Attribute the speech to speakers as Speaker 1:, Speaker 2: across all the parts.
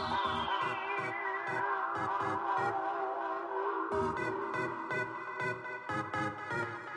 Speaker 1: Thank you.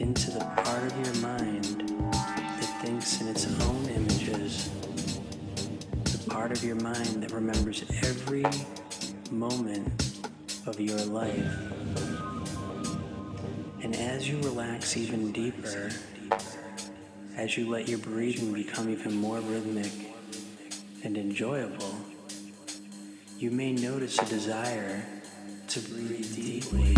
Speaker 1: into the part of your mind that thinks in its own images, the part of your mind that remembers every moment of your life. And as you relax even deeper, as you let your breathing become even more rhythmic and enjoyable, you may notice a desire to breathe deeply.